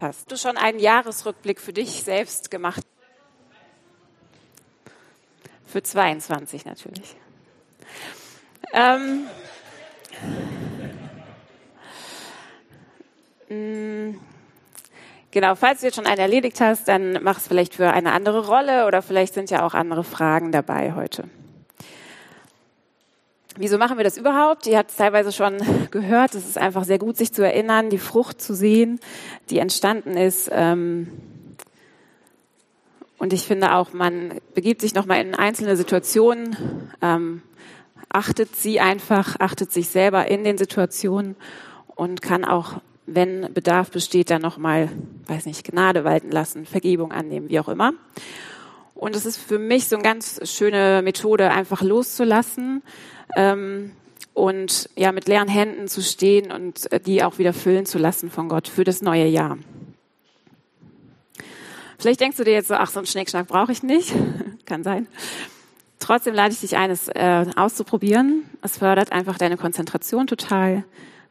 Hast du schon einen Jahresrückblick für dich selbst gemacht? Für 22 natürlich. Ähm, mm, genau, falls du jetzt schon einen erledigt hast, dann mach es vielleicht für eine andere Rolle oder vielleicht sind ja auch andere Fragen dabei heute. Wieso machen wir das überhaupt? Ihr habt es teilweise schon gehört. Es ist einfach sehr gut, sich zu erinnern, die Frucht zu sehen, die entstanden ist. Ähm, und ich finde auch, man begibt sich nochmal in einzelne Situationen, ähm, achtet sie einfach, achtet sich selber in den Situationen und kann auch, wenn Bedarf besteht, dann nochmal, weiß nicht, Gnade walten lassen, Vergebung annehmen, wie auch immer. Und es ist für mich so eine ganz schöne Methode, einfach loszulassen, ähm, und ja mit leeren Händen zu stehen und äh, die auch wieder füllen zu lassen von Gott für das neue Jahr. Vielleicht denkst du dir jetzt so, ach, so einen Schnickschnack brauche ich nicht. Kann sein. Trotzdem lade ich dich ein, es äh, auszuprobieren. Es fördert einfach deine Konzentration total,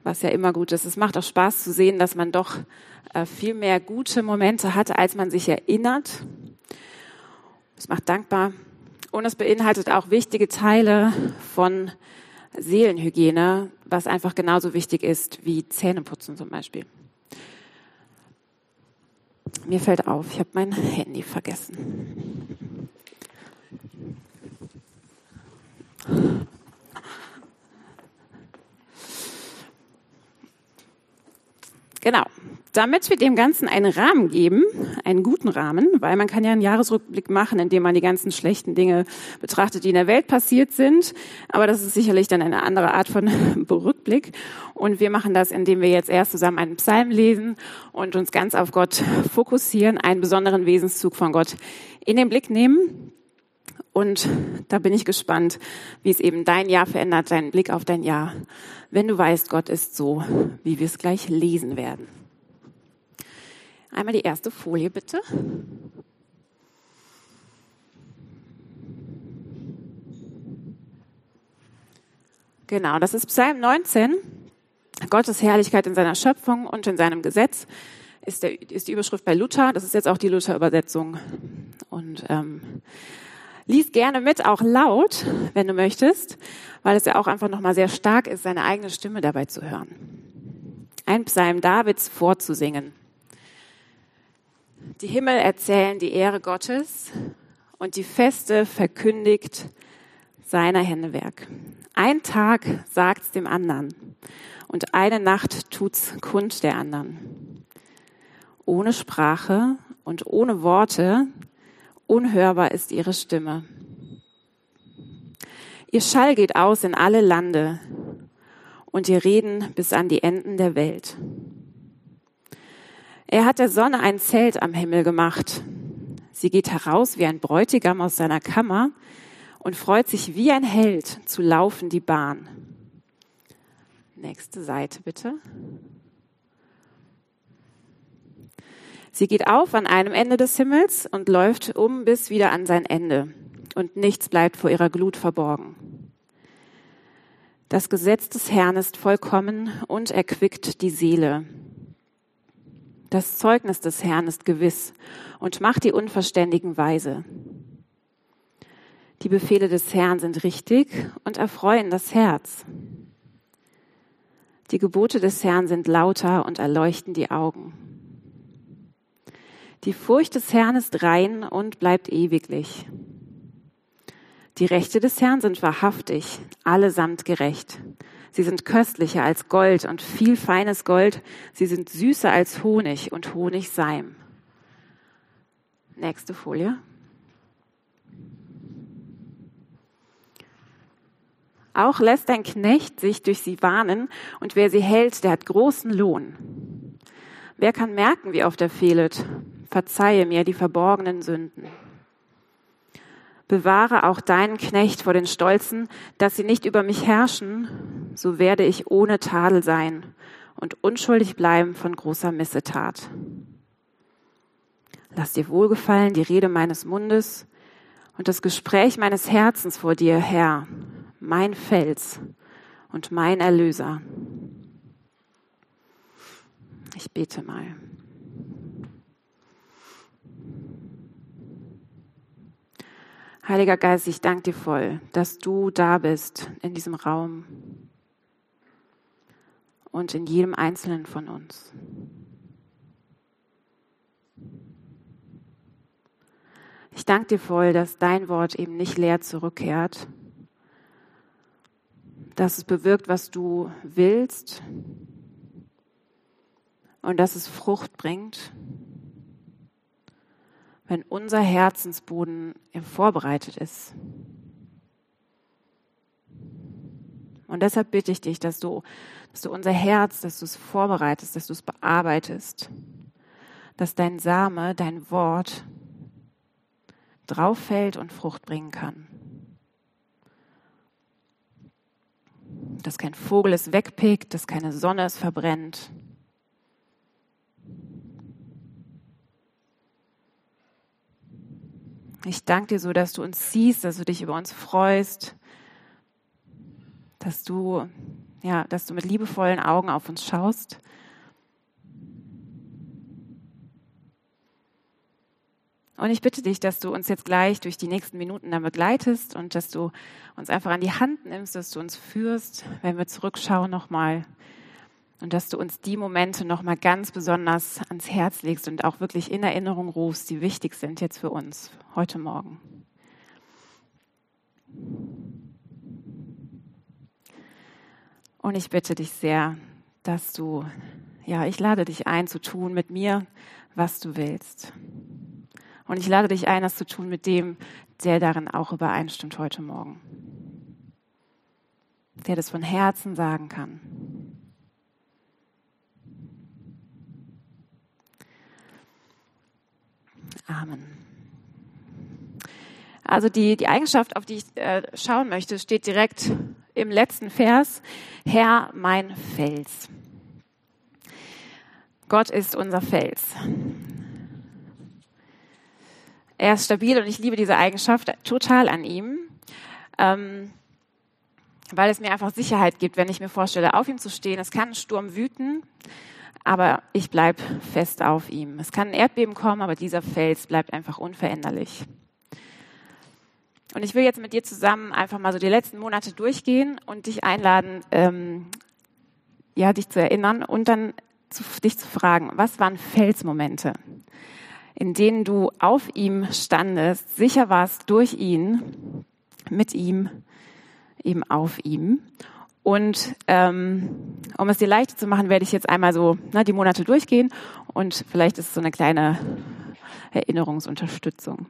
was ja immer gut ist. Es macht auch Spaß zu sehen, dass man doch äh, viel mehr gute Momente hatte, als man sich erinnert. Es macht dankbar. Und es beinhaltet auch wichtige Teile von Seelenhygiene, was einfach genauso wichtig ist wie Zähneputzen zum Beispiel. Mir fällt auf, ich habe mein Handy vergessen. Genau. Damit wir dem Ganzen einen Rahmen geben, einen guten Rahmen, weil man kann ja einen Jahresrückblick machen, indem man die ganzen schlechten Dinge betrachtet, die in der Welt passiert sind. Aber das ist sicherlich dann eine andere Art von Rückblick. Und wir machen das, indem wir jetzt erst zusammen einen Psalm lesen und uns ganz auf Gott fokussieren, einen besonderen Wesenszug von Gott in den Blick nehmen. Und da bin ich gespannt, wie es eben dein Jahr verändert, deinen Blick auf dein Jahr, wenn du weißt, Gott ist so, wie wir es gleich lesen werden. Einmal die erste Folie bitte. Genau, das ist Psalm 19. Gottes Herrlichkeit in seiner Schöpfung und in seinem Gesetz ist, der, ist die Überschrift bei Luther. Das ist jetzt auch die Luther-Übersetzung. Und ähm, Lies gerne mit, auch laut, wenn du möchtest, weil es ja auch einfach nochmal sehr stark ist, seine eigene Stimme dabei zu hören. Ein Psalm Davids vorzusingen. Die Himmel erzählen die Ehre Gottes und die Feste verkündigt seiner Hände Werk. Ein Tag sagt's dem anderen und eine Nacht tut's kund der anderen. Ohne Sprache und ohne Worte unhörbar ist ihre Stimme. Ihr Schall geht aus in alle Lande und ihr Reden bis an die Enden der Welt. Er hat der Sonne ein Zelt am Himmel gemacht. Sie geht heraus wie ein Bräutigam aus seiner Kammer und freut sich wie ein Held zu laufen die Bahn. Nächste Seite bitte. Sie geht auf an einem Ende des Himmels und läuft um bis wieder an sein Ende. Und nichts bleibt vor ihrer Glut verborgen. Das Gesetz des Herrn ist vollkommen und erquickt die Seele. Das Zeugnis des Herrn ist gewiss und macht die Unverständigen weise. Die Befehle des Herrn sind richtig und erfreuen das Herz. Die Gebote des Herrn sind lauter und erleuchten die Augen. Die Furcht des Herrn ist rein und bleibt ewiglich. Die Rechte des Herrn sind wahrhaftig, allesamt gerecht. Sie sind köstlicher als Gold und viel feines Gold. Sie sind süßer als Honig und Honigseim. Nächste Folie. Auch lässt ein Knecht sich durch sie warnen, und wer sie hält, der hat großen Lohn. Wer kann merken, wie oft er fehlet? verzeihe mir die verborgenen Sünden. Bewahre auch deinen Knecht vor den Stolzen, dass sie nicht über mich herrschen, so werde ich ohne Tadel sein und unschuldig bleiben von großer Missetat. Lass dir wohlgefallen die Rede meines Mundes und das Gespräch meines Herzens vor dir, Herr, mein Fels und mein Erlöser. Ich bete mal. Heiliger Geist, ich danke dir voll, dass du da bist in diesem Raum und in jedem Einzelnen von uns. Ich danke dir voll, dass dein Wort eben nicht leer zurückkehrt, dass es bewirkt, was du willst und dass es Frucht bringt, wenn unser Herzensboden vorbereitet ist. Und deshalb bitte ich dich, dass du, dass du unser Herz, dass du es vorbereitest, dass du es bearbeitest, dass dein Same, dein Wort drauf fällt und Frucht bringen kann. Dass kein Vogel es wegpickt, dass keine Sonne es verbrennt. Ich danke dir so, dass du uns siehst, dass du dich über uns freust, dass du, ja, dass du mit liebevollen Augen auf uns schaust Und ich bitte dich, dass du uns jetzt gleich durch die nächsten Minuten dann begleitest und dass du uns einfach an die Hand nimmst, dass du uns führst, wenn wir zurückschauen nochmal. Und dass du uns die Momente nochmal ganz besonders ans Herz legst und auch wirklich in Erinnerung rufst, die wichtig sind jetzt für uns heute Morgen. Und ich bitte dich sehr, dass du, ja, ich lade dich ein zu tun mit mir, was du willst. Und ich lade dich ein, das zu tun mit dem, der darin auch übereinstimmt heute Morgen. Der das von Herzen sagen kann. Amen. Also die, die Eigenschaft, auf die ich äh, schauen möchte, steht direkt im letzten Vers. Herr, mein Fels. Gott ist unser Fels. Er ist stabil und ich liebe diese Eigenschaft total an ihm, ähm, weil es mir einfach Sicherheit gibt, wenn ich mir vorstelle, auf ihm zu stehen. Es kann ein Sturm wüten, aber ich bleib fest auf ihm. Es kann ein Erdbeben kommen, aber dieser Fels bleibt einfach unveränderlich. Und ich will jetzt mit dir zusammen einfach mal so die letzten Monate durchgehen und dich einladen, ähm, ja, dich zu erinnern und dann zu, dich zu fragen, was waren Felsmomente? in denen du auf ihm standest, sicher warst durch ihn, mit ihm, eben auf ihm. Und ähm, um es dir leichter zu machen, werde ich jetzt einmal so ne, die Monate durchgehen und vielleicht ist es so eine kleine Erinnerungsunterstützung.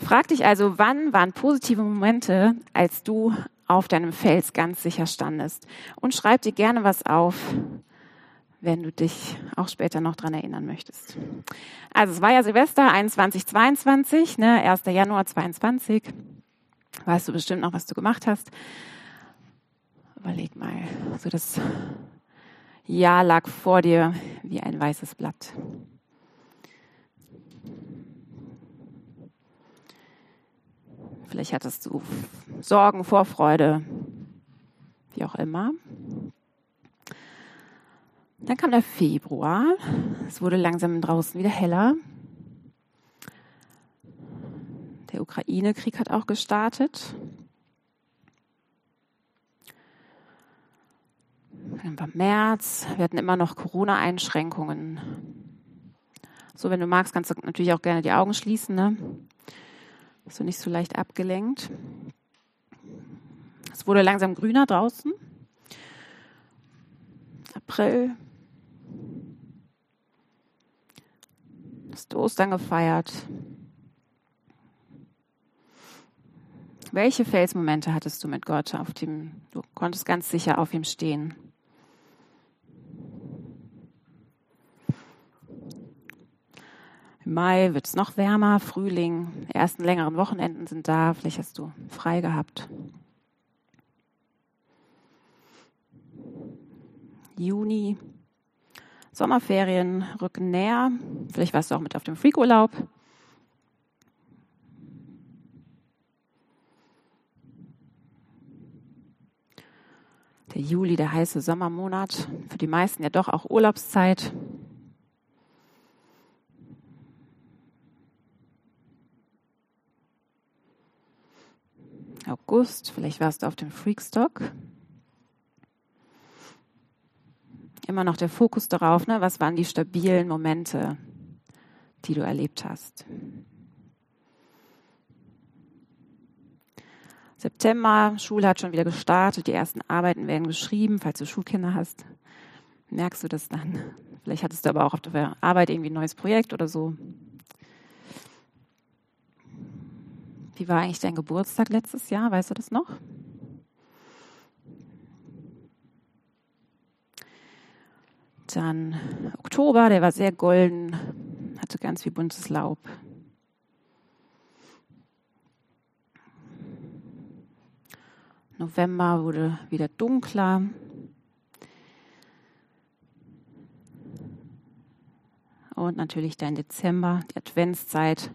Frag dich also, wann waren positive Momente, als du auf deinem Fels ganz sicher standest? Und schreib dir gerne was auf, wenn du dich auch später noch dran erinnern möchtest. Also es war ja Silvester 21, 22, ne, 1. Januar 22. Weißt du bestimmt noch, was du gemacht hast? Überleg mal, so das Jahr lag vor dir wie ein weißes Blatt. Vielleicht hattest du Sorgen, Vorfreude, wie auch immer. Dann kam der Februar. Es wurde langsam draußen wieder heller. Der Ukraine-Krieg hat auch gestartet. Dann war März. Wir hatten immer noch Corona-Einschränkungen. So, wenn du magst, kannst du natürlich auch gerne die Augen schließen. Ne? Bist du nicht so leicht abgelenkt. Es wurde langsam grüner draußen. April, Hast du Ostern gefeiert? Welche Felsmomente hattest du mit Gott, auf dem du konntest ganz sicher auf ihm stehen? Mai wird es noch wärmer, Frühling, die ersten längeren Wochenenden sind da, vielleicht hast du frei gehabt. Juni, Sommerferien rücken näher. Vielleicht warst du auch mit auf dem Freakurlaub. Der Juli, der heiße Sommermonat, für die meisten ja doch auch Urlaubszeit. August, vielleicht warst du auf dem Freakstock. Immer noch der Fokus darauf, ne? was waren die stabilen Momente, die du erlebt hast. September, Schule hat schon wieder gestartet, die ersten Arbeiten werden geschrieben, falls du Schulkinder hast. Merkst du das dann? Vielleicht hattest du aber auch auf der Arbeit irgendwie ein neues Projekt oder so. Wie war eigentlich dein Geburtstag letztes Jahr? Weißt du das noch? Dann Oktober, der war sehr golden, hatte ganz viel buntes Laub. November wurde wieder dunkler. Und natürlich dein Dezember, die Adventszeit,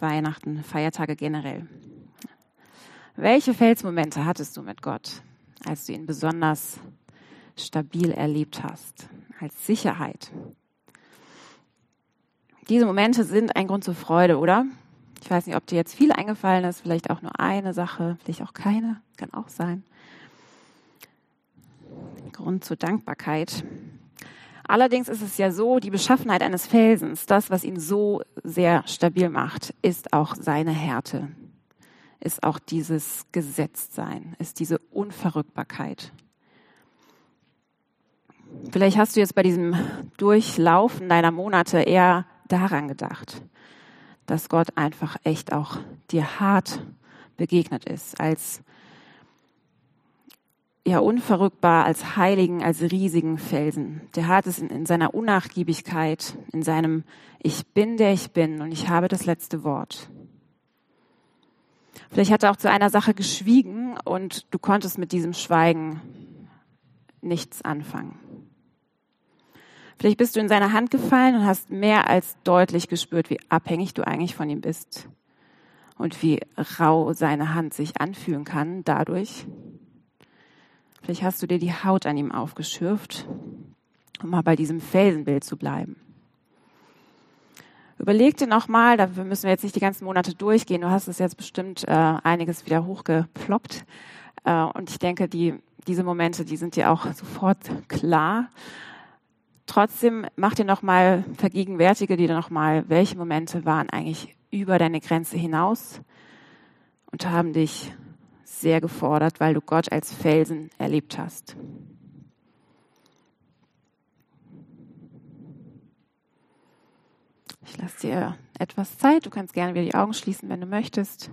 Weihnachten, Feiertage generell. Welche Felsmomente hattest du mit Gott, als du ihn besonders stabil erlebt hast, als Sicherheit? Diese Momente sind ein Grund zur Freude, oder? Ich weiß nicht, ob dir jetzt viel eingefallen ist, vielleicht auch nur eine Sache, vielleicht auch keine, kann auch sein. Grund zur Dankbarkeit. Allerdings ist es ja so, die Beschaffenheit eines Felsens, das, was ihn so sehr stabil macht, ist auch seine Härte, ist auch dieses Gesetztsein, ist diese Unverrückbarkeit. Vielleicht hast du jetzt bei diesem Durchlaufen deiner Monate eher daran gedacht dass Gott einfach echt auch dir hart begegnet ist, als ja unverrückbar, als heiligen, als riesigen Felsen. Der hart ist in, in seiner Unnachgiebigkeit, in seinem Ich bin der ich bin und ich habe das letzte Wort. Vielleicht hat er auch zu einer Sache geschwiegen und du konntest mit diesem Schweigen nichts anfangen. Vielleicht bist du in seine Hand gefallen und hast mehr als deutlich gespürt, wie abhängig du eigentlich von ihm bist und wie rau seine Hand sich anfühlen kann dadurch. Vielleicht hast du dir die Haut an ihm aufgeschürft, um mal bei diesem Felsenbild zu bleiben. Überleg dir nochmal, dafür müssen wir jetzt nicht die ganzen Monate durchgehen, du hast es jetzt bestimmt äh, einiges wieder hochgeploppt. Äh, und ich denke, die, diese Momente, die sind dir auch sofort klar. Trotzdem mach dir nochmal, vergegenwärtige dir nochmal, welche Momente waren eigentlich über deine Grenze hinaus und haben dich sehr gefordert, weil du Gott als Felsen erlebt hast. Ich lasse dir etwas Zeit. Du kannst gerne wieder die Augen schließen, wenn du möchtest.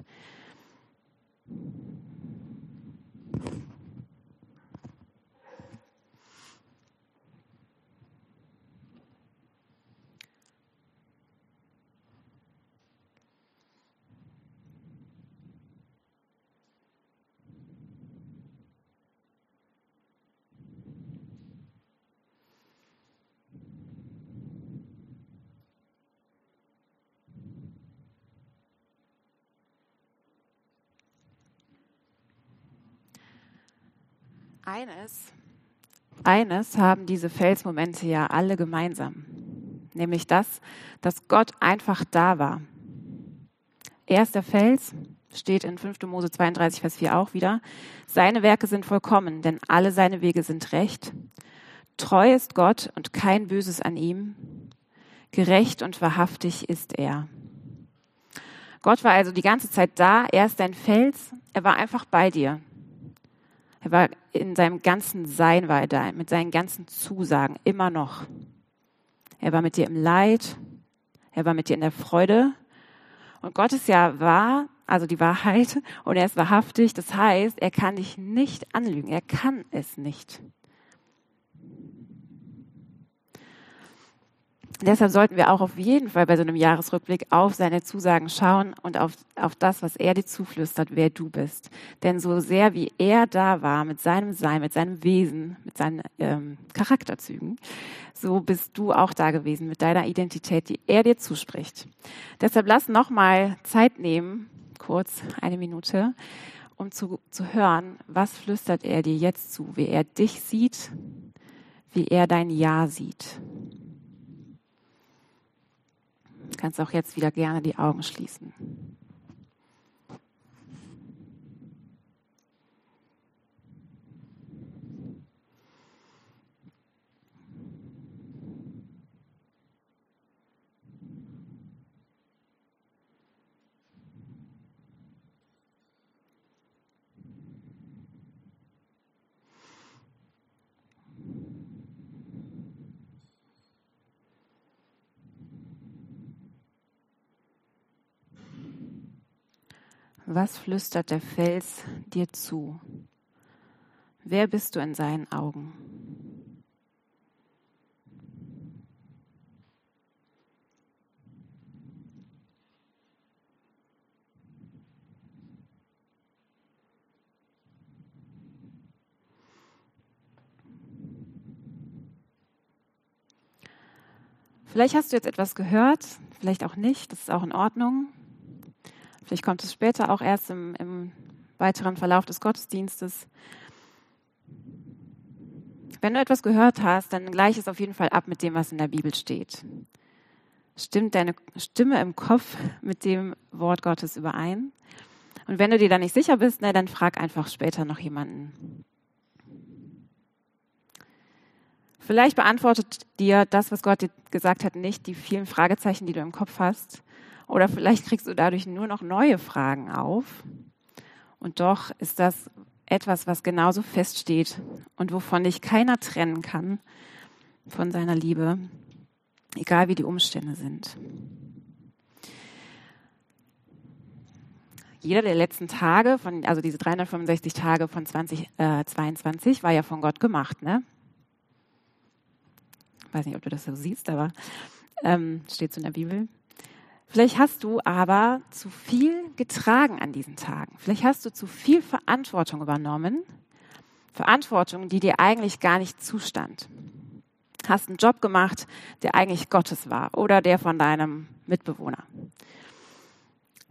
Eines, eines haben diese Felsmomente ja alle gemeinsam, nämlich das, dass Gott einfach da war. Er ist der Fels, steht in 5. Mose 32, Vers 4 auch wieder. Seine Werke sind vollkommen, denn alle seine Wege sind recht. Treu ist Gott und kein Böses an ihm. Gerecht und wahrhaftig ist er. Gott war also die ganze Zeit da. Er ist dein Fels. Er war einfach bei dir. Er war in seinem ganzen Sein war er da, mit seinen ganzen Zusagen, immer noch. Er war mit dir im Leid, er war mit dir in der Freude. Und Gott ist ja wahr, also die Wahrheit, und er ist wahrhaftig. Das heißt, er kann dich nicht anlügen. Er kann es nicht. Deshalb sollten wir auch auf jeden Fall bei so einem Jahresrückblick auf seine Zusagen schauen und auf, auf das, was er dir zuflüstert, wer du bist. Denn so sehr wie er da war mit seinem Sein, mit seinem Wesen, mit seinen ähm, Charakterzügen, so bist du auch da gewesen mit deiner Identität, die er dir zuspricht. Deshalb lass nochmal Zeit nehmen, kurz eine Minute, um zu, zu hören, was flüstert er dir jetzt zu, wie er dich sieht, wie er dein Ja sieht. Du kannst auch jetzt wieder gerne die Augen schließen. Was flüstert der Fels dir zu? Wer bist du in seinen Augen? Vielleicht hast du jetzt etwas gehört, vielleicht auch nicht, das ist auch in Ordnung. Vielleicht kommt es später auch erst im, im weiteren Verlauf des Gottesdienstes. Wenn du etwas gehört hast, dann gleich es auf jeden Fall ab mit dem, was in der Bibel steht. Stimmt deine Stimme im Kopf mit dem Wort Gottes überein? Und wenn du dir da nicht sicher bist, na, dann frag einfach später noch jemanden. Vielleicht beantwortet dir das, was Gott dir gesagt hat, nicht die vielen Fragezeichen, die du im Kopf hast. Oder vielleicht kriegst du dadurch nur noch neue Fragen auf. Und doch ist das etwas, was genauso feststeht und wovon dich keiner trennen kann von seiner Liebe, egal wie die Umstände sind. Jeder der letzten Tage, von, also diese 365 Tage von 2022, äh, war ja von Gott gemacht. Ne? Ich weiß nicht, ob du das so siehst, aber ähm, steht so in der Bibel. Vielleicht hast du aber zu viel getragen an diesen Tagen. Vielleicht hast du zu viel Verantwortung übernommen. Verantwortung, die dir eigentlich gar nicht zustand. Hast einen Job gemacht, der eigentlich Gottes war oder der von deinem Mitbewohner.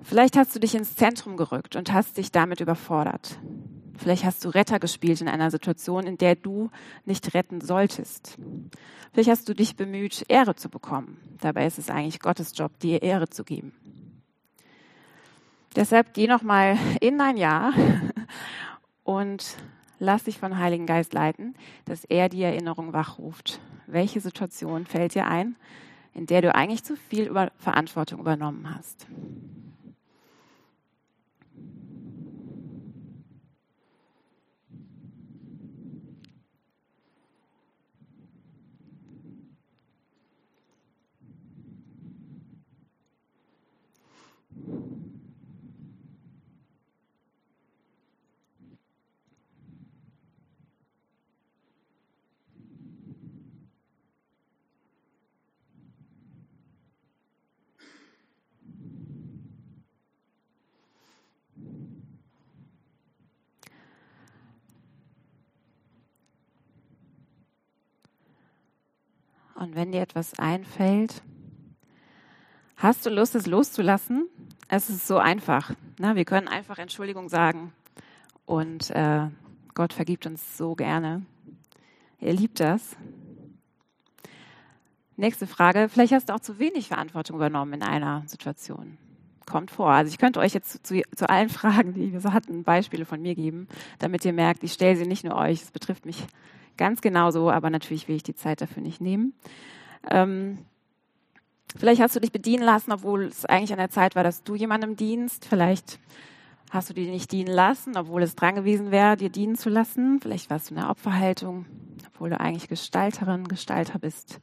Vielleicht hast du dich ins Zentrum gerückt und hast dich damit überfordert. Vielleicht hast du Retter gespielt in einer Situation, in der du nicht retten solltest. Vielleicht hast du dich bemüht, Ehre zu bekommen. Dabei ist es eigentlich Gottes Job, dir Ehre zu geben. Deshalb geh noch mal in dein Jahr und lass dich von Heiligen Geist leiten, dass er die Erinnerung wachruft. Welche Situation fällt dir ein, in der du eigentlich zu viel Verantwortung übernommen hast? Und wenn dir etwas einfällt, hast du Lust, es loszulassen? Es ist so einfach. Ne? Wir können einfach Entschuldigung sagen und äh, Gott vergibt uns so gerne. Er liebt das. Nächste Frage. Vielleicht hast du auch zu wenig Verantwortung übernommen in einer Situation. Kommt vor. Also ich könnte euch jetzt zu, zu allen Fragen, die wir so hatten, Beispiele von mir geben, damit ihr merkt, ich stelle sie nicht nur euch, es betrifft mich ganz genauso, aber natürlich will ich die Zeit dafür nicht nehmen. Ähm, vielleicht hast du dich bedienen lassen, obwohl es eigentlich an der Zeit war, dass du jemandem dienst. Vielleicht hast du dich nicht dienen lassen, obwohl es dran gewesen wäre, dir dienen zu lassen. Vielleicht warst du in der Opferhaltung, obwohl du eigentlich Gestalterin, Gestalter bist.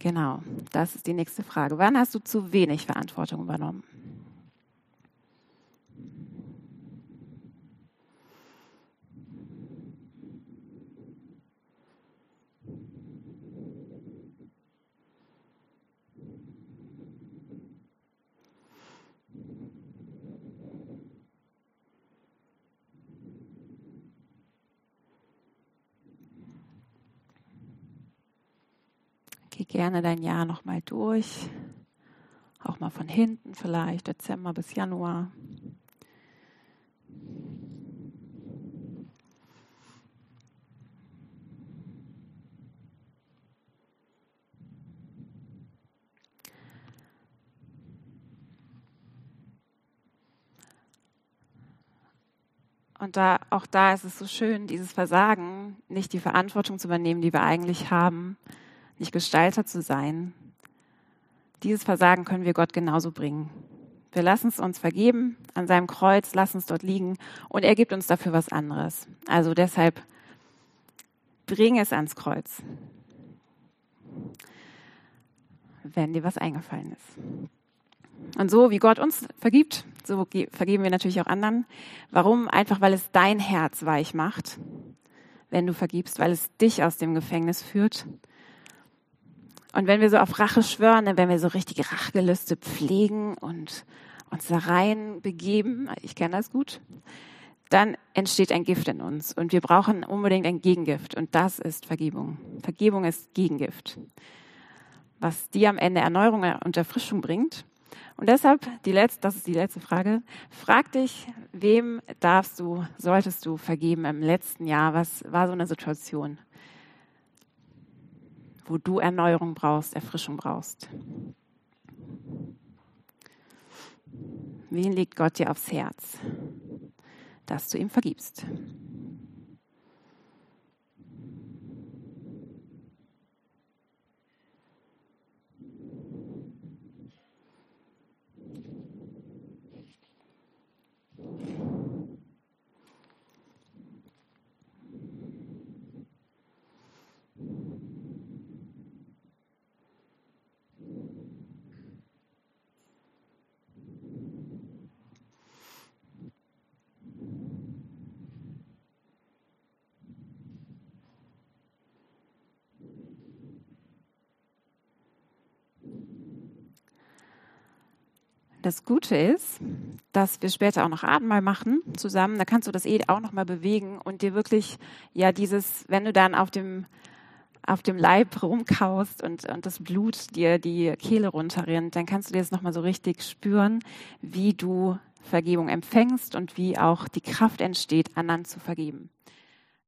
Genau, das ist die nächste Frage. Wann hast du zu wenig Verantwortung übernommen? Geh gerne dein Jahr nochmal durch, auch mal von hinten vielleicht, Dezember bis Januar. Und da, auch da ist es so schön, dieses Versagen, nicht die Verantwortung zu übernehmen, die wir eigentlich haben, nicht Gestalter zu sein. Dieses Versagen können wir Gott genauso bringen. Wir lassen es uns vergeben an seinem Kreuz, lassen es dort liegen und er gibt uns dafür was anderes. Also deshalb bring es ans Kreuz, wenn dir was eingefallen ist. Und so wie Gott uns vergibt, so vergeben wir natürlich auch anderen. Warum? Einfach, weil es dein Herz weich macht, wenn du vergibst, weil es dich aus dem Gefängnis führt. Und wenn wir so auf Rache schwören, dann werden wir so richtige Rachgelüste pflegen und uns da rein begeben, ich kenne das gut, dann entsteht ein Gift in uns und wir brauchen unbedingt ein Gegengift und das ist Vergebung. Vergebung ist Gegengift, was dir am Ende Erneuerung und Erfrischung bringt. Und deshalb, die letzte, das ist die letzte Frage, frag dich, wem darfst du, solltest du vergeben im letzten Jahr? Was war so eine Situation, wo du Erneuerung brauchst, Erfrischung brauchst? Wen legt Gott dir aufs Herz, dass du ihm vergibst? Das Gute ist, dass wir später auch noch Abendmahl machen zusammen. Da kannst du das eh auch noch mal bewegen und dir wirklich ja dieses, wenn du dann auf dem auf dem Leib rumkaust und, und das Blut dir die Kehle runterrinnt, dann kannst du dir das nochmal so richtig spüren, wie du Vergebung empfängst und wie auch die Kraft entsteht, anderen zu vergeben.